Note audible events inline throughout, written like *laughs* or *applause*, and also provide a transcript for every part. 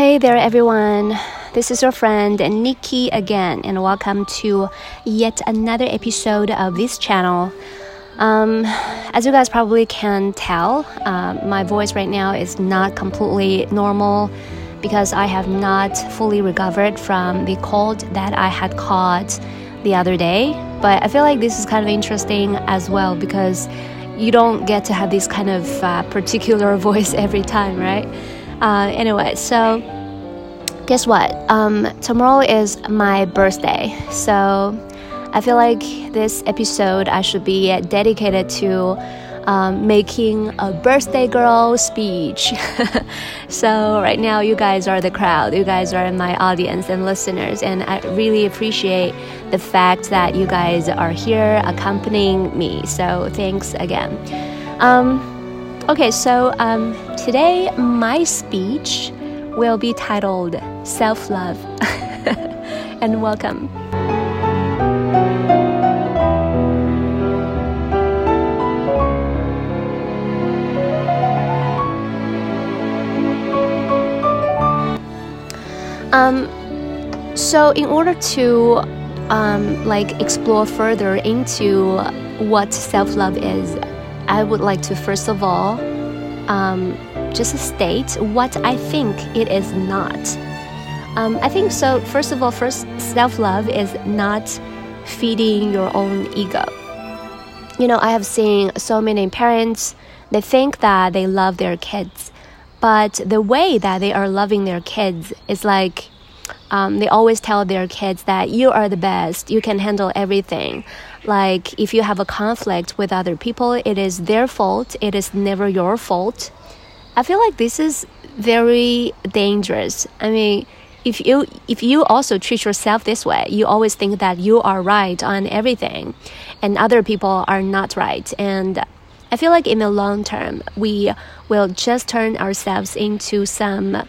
Hey there, everyone. This is your friend Nikki again, and welcome to yet another episode of this channel. Um, as you guys probably can tell, uh, my voice right now is not completely normal because I have not fully recovered from the cold that I had caught the other day. But I feel like this is kind of interesting as well because you don't get to have this kind of uh, particular *laughs* voice every time, right? Uh, anyway, so guess what? Um, tomorrow is my birthday, so I feel like this episode I should be dedicated to um, making a birthday girl speech. *laughs* so, right now, you guys are the crowd, you guys are my audience and listeners, and I really appreciate the fact that you guys are here accompanying me. So, thanks again. Um, Okay, so um, today my speech will be titled Self Love. *laughs* and welcome. Um, so in order to um, like explore further into what self-love is I would like to first of all um, just state what I think it is not. Um, I think so. First of all, first self love is not feeding your own ego. You know, I have seen so many parents, they think that they love their kids, but the way that they are loving their kids is like um, they always tell their kids that you are the best, you can handle everything. Like if you have a conflict with other people, it is their fault, it is never your fault. I feel like this is very dangerous. I mean, if you if you also treat yourself this way, you always think that you are right on everything, and other people are not right. And I feel like in the long term, we will just turn ourselves into some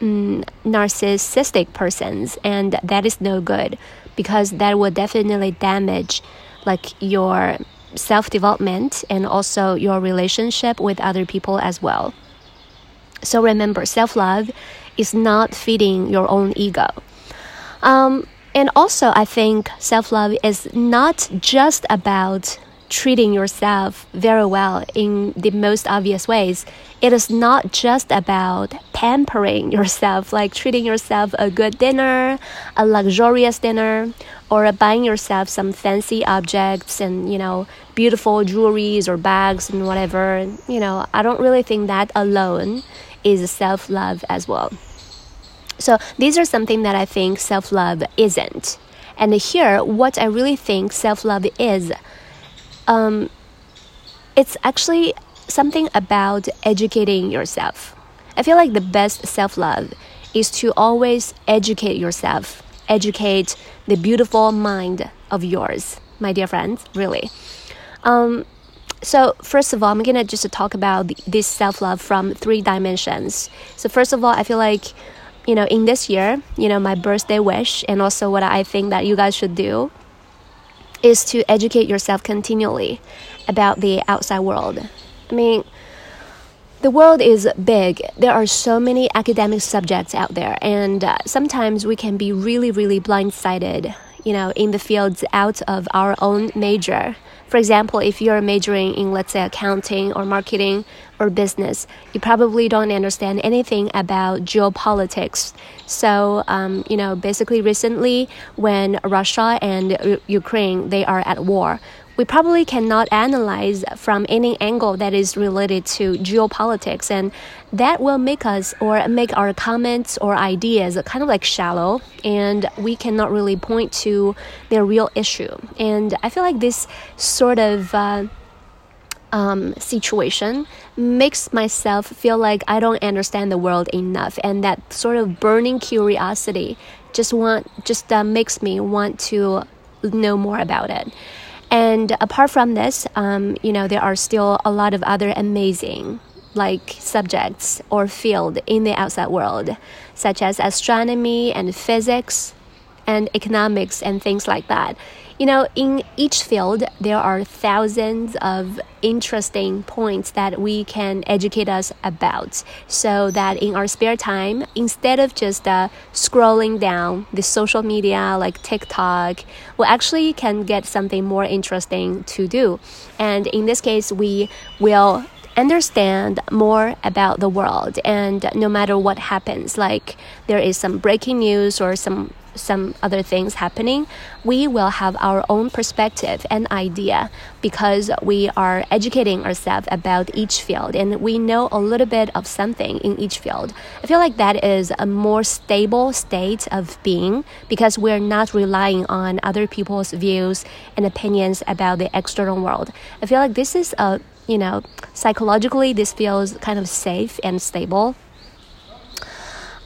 mm, narcissistic persons, and that is no good because that will definitely damage like your self development and also your relationship with other people as well. So remember, self love is not feeding your own ego. Um, and also, I think self love is not just about treating yourself very well in the most obvious ways. It is not just about pampering *laughs* yourself, like treating yourself a good dinner, a luxurious dinner, or buying yourself some fancy objects and, you know, beautiful jewelries or bags and whatever. You know, I don't really think that alone is self love as well. So these are something that I think self love isn't. And here, what I really think self love is um, it's actually something about educating yourself. I feel like the best self love is to always educate yourself, educate the beautiful mind of yours, my dear friends, really. Um, so, first of all, I'm gonna just talk about this self love from three dimensions. So, first of all, I feel like, you know, in this year, you know, my birthday wish and also what I think that you guys should do is to educate yourself continually about the outside world. I mean, the world is big. There are so many academic subjects out there, and uh, sometimes we can be really, really blindsided, you know, in the fields out of our own major. For example, if you're majoring in, let's say, accounting or marketing or business, you probably don't understand anything about geopolitics. So, um, you know, basically recently when Russia and U- Ukraine, they are at war, we probably cannot analyze from any angle that is related to geopolitics and that will make us or make our comments or ideas kind of like shallow and we cannot really point to their real issue and i feel like this sort of uh, um, situation makes myself feel like I don't understand the world enough, and that sort of burning curiosity just want just uh, makes me want to know more about it. And apart from this, um, you know, there are still a lot of other amazing like subjects or field in the outside world, such as astronomy and physics and economics and things like that. You know, in each field, there are thousands of interesting points that we can educate us about so that in our spare time, instead of just uh, scrolling down the social media like TikTok, we actually can get something more interesting to do. And in this case, we will understand more about the world and no matter what happens like there is some breaking news or some some other things happening, we will have our own perspective and idea because we are educating ourselves about each field and we know a little bit of something in each field. I feel like that is a more stable state of being because we're not relying on other people's views and opinions about the external world. I feel like this is a you know, psychologically, this feels kind of safe and stable.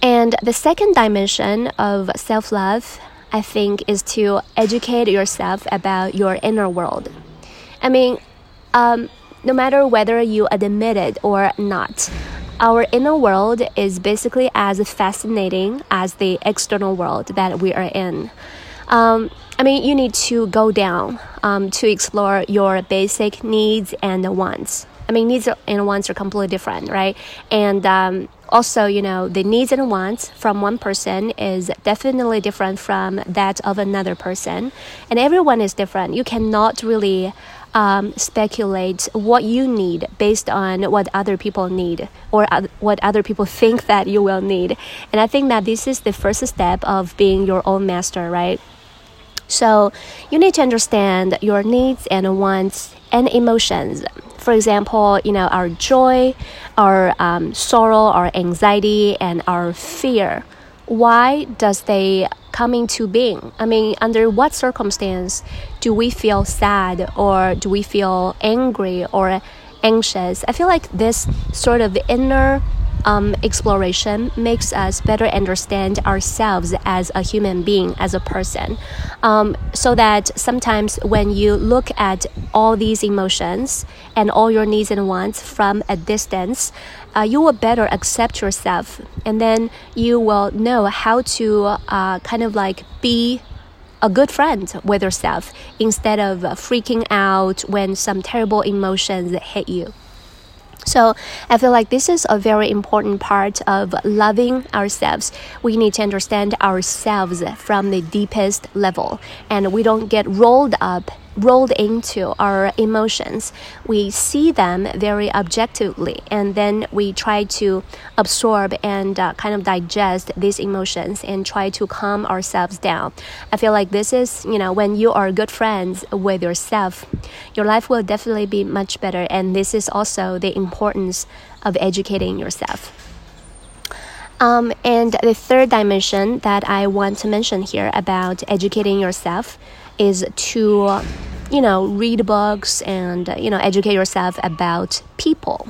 And the second dimension of self love, I think, is to educate yourself about your inner world. I mean, um, no matter whether you admit it or not, our inner world is basically as fascinating as the external world that we are in. Um, I mean, you need to go down um, to explore your basic needs and wants. I mean, needs and wants are completely different, right? And um, also, you know, the needs and wants from one person is definitely different from that of another person. And everyone is different. You cannot really um, speculate what you need based on what other people need or what other people *laughs* think that you will need. And I think that this is the first step of being your own master, right? So you need to understand your needs and wants and emotions. For example, you know, our joy, our um, sorrow, our anxiety, and our fear. Why does they come into being? I mean, under what circumstance do we feel sad or do we feel angry or anxious? I feel like this sort of inner um, exploration makes us better understand ourselves as a human being, as a person. Um, so that sometimes when you look at all these emotions and all your needs and wants from a distance, uh, you will better accept yourself and then you will know how to uh, kind of like be a good friend with yourself instead of freaking out when some terrible emotions hit you. So I feel like this is a very important part of loving ourselves. We need to understand ourselves from the deepest level and we don't get rolled up rolled into our emotions. We see them very objectively, and then we try to absorb and uh, kind of digest these emotions and try to calm ourselves down. I feel like this is, you know, when you are good friends with yourself, your life will definitely be much better. And this is also the importance of educating yourself. Um, and the third dimension that I want to mention here about educating yourself is to you know read books and you know educate yourself about people.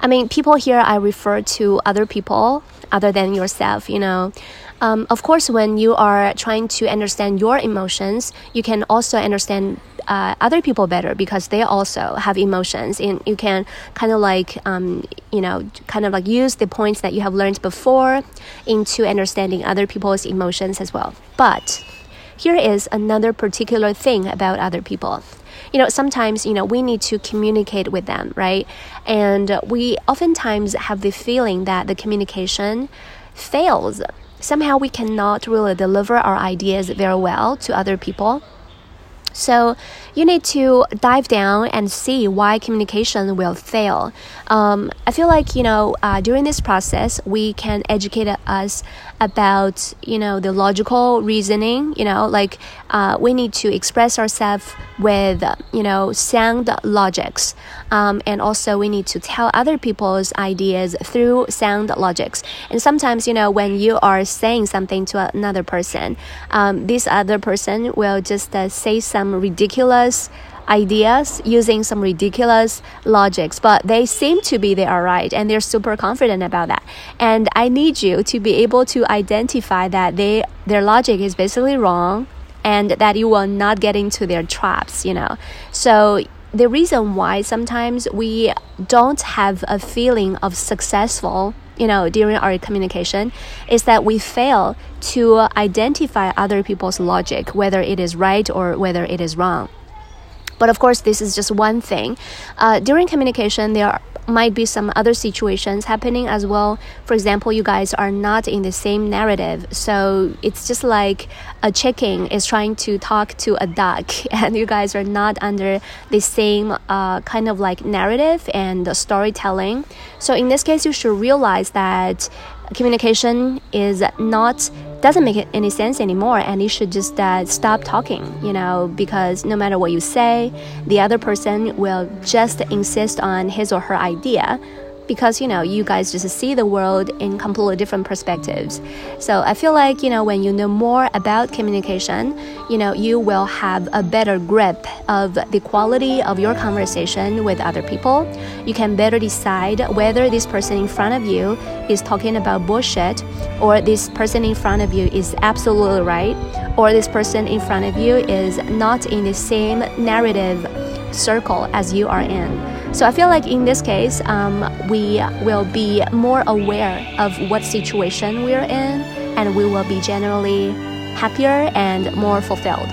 I mean people here i refer to other people other than yourself you know. Um, of course when you are trying to understand your emotions you can also understand uh, other people better because they also have emotions. And you can kind of like um, you know kind of like use the points that you have learned before into understanding other people's emotions as well. But here is another particular thing about other people. You know sometimes you know we need to communicate with them right? And we oftentimes have the feeling that the communication fails. Somehow we cannot really deliver our ideas very well to other people so you need to dive down and see why communication will fail. Um, I feel like you know uh, during this process we can educate us about you know the logical reasoning. You know, like uh, we need to express ourselves with you know sound logics, um, and also we need to tell other people's ideas through sound logics. And sometimes you know when you are saying something to another person, um, this other person will just uh, say some ridiculous ridiculous ideas using some ridiculous logics, but they seem to be they are right and they're super confident about that. And I need you to be able to identify that they their logic is basically wrong and that you will not get into their traps, you know. So the reason why sometimes we don't have a feeling of successful you know, during our communication is that we fail to identify other people's logic, whether it is right or whether it is wrong. But of course, this is just one thing. Uh, during communication, there are might be some other situations happening as well. For example, you guys are not in the same narrative, so it's just like a chicken is trying to talk to a duck, *laughs* and you guys are not under the same uh, kind of like narrative and storytelling. So in this case, you should realize that communication is not doesn't make any sense anymore and you should just uh, stop talking you know because no matter what you say the other person will just insist on his or her idea because you know you guys just see the world in completely different perspectives. So i feel like you know when you know more about communication you know you will have a better grip of the quality of your conversation with other people. You can better decide whether this person in front of you is talking about bullshit or this person in front of you is absolutely right or this person in front of you is not in the same narrative circle as you are in so I feel like in this case, um, we will be more aware of what situation we're in, and we will be generally happier and more fulfilled.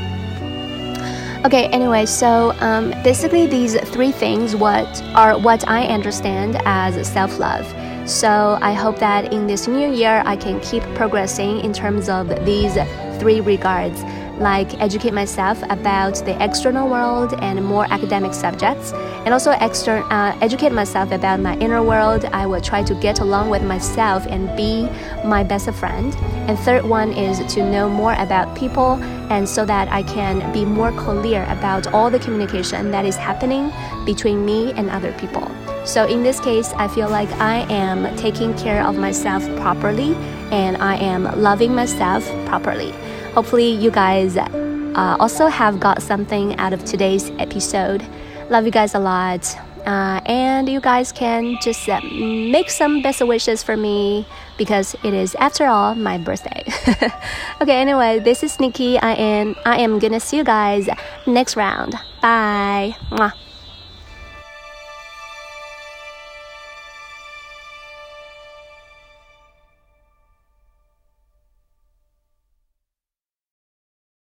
Okay, anyway, so um, basically these three things what are what I understand as self-love. So I hope that in this new year I can keep progressing in terms of these three regards like educate myself about the external world and more academic subjects, and also uh, educate myself about my inner world. I will try to get along with myself and be my best friend. And third one is to know more about people, and so that I can be more clear about all the communication that is happening between me and other people. So in this case, I feel like I am taking care of myself properly and I am loving myself properly. Hopefully, you guys uh, also have got something out of today's episode. Love you guys a lot. Uh, and you guys can just uh, make some best wishes for me because it is after all my birthday *laughs* okay anyway this is nikki i am i am gonna see you guys next round bye Mwah.